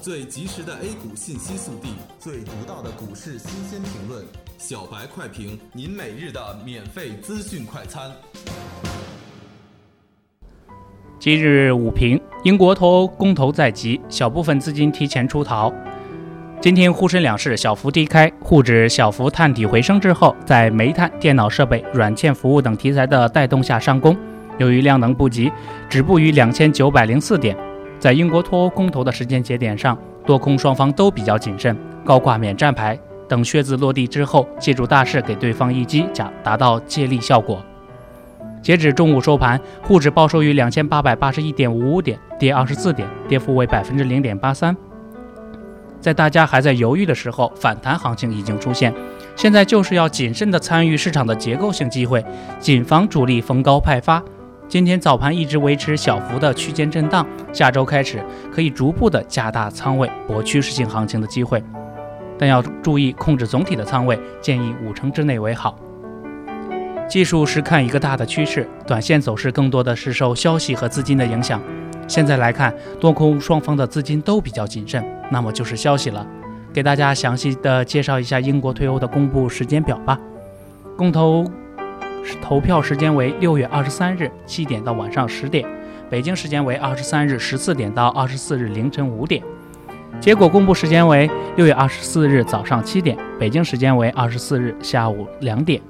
最及时的 A 股信息速递，最独到的股市新鲜评论，小白快评，您每日的免费资讯快餐。今日午评：英国脱欧公投在即，小部分资金提前出逃。今天沪深两市小幅低开，沪指小幅探底回升之后，在煤炭、电脑设备、软件服务等题材的带动下上攻。由于量能不及，止步于两千九百零四点。在英国脱欧公投的时间节点上，多空双方都比较谨慎，高挂免战牌，等靴子落地之后，借助大势给对方一击，假达到借力效果。截止中午收盘，沪指报收于两千八百八十一点五五点，跌二十四点，跌幅为百分之零点八三。在大家还在犹豫的时候，反弹行情已经出现。现在就是要谨慎地参与市场的结构性机会，谨防主力逢高派发。今天早盘一直维持小幅的区间震荡，下周开始可以逐步的加大仓位博趋势性行情的机会，但要注意控制总体的仓位，建议五成之内为好。技术是看一个大的趋势，短线走势更多的是受消息和资金的影响。现在来看，多空双方的资金都比较谨慎，那么就是消息了。给大家详细的介绍一下英国退欧的公布时间表吧。公投。投票时间为六月二十三日七点到晚上十点，北京时间为二十三日十四点到二十四日凌晨五点。结果公布时间为六月二十四日早上七点，北京时间为二十四日下午两点。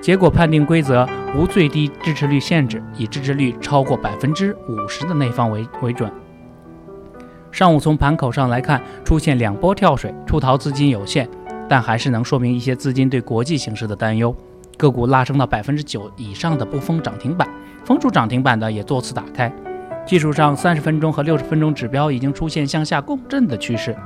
结果判定规则无最低支持率限制，以支持率超过百分之五十的那方为为准。上午从盘口上来看，出现两波跳水，出逃资金有限，但还是能说明一些资金对国际形势的担忧。个股拉升到百分之九以上的不封涨停板，封住涨停板的也多次打开。技术上，三十分钟和六十分钟指标已经出现向下共振的趋势。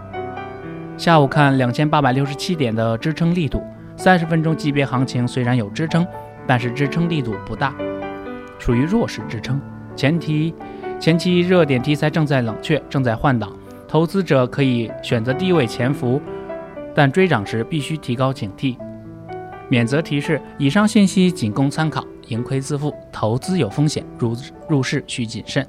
下午看两千八百六十七点的支撑力度，三十分钟级别行情虽然有支撑，但是支撑力度不大，属于弱势支撑。前提前期热点题材正在冷却，正在换挡，投资者可以选择低位潜伏，但追涨时必须提高警惕。免责提示：以上信息仅供参考，盈亏自负，投资有风险，入入市需谨慎。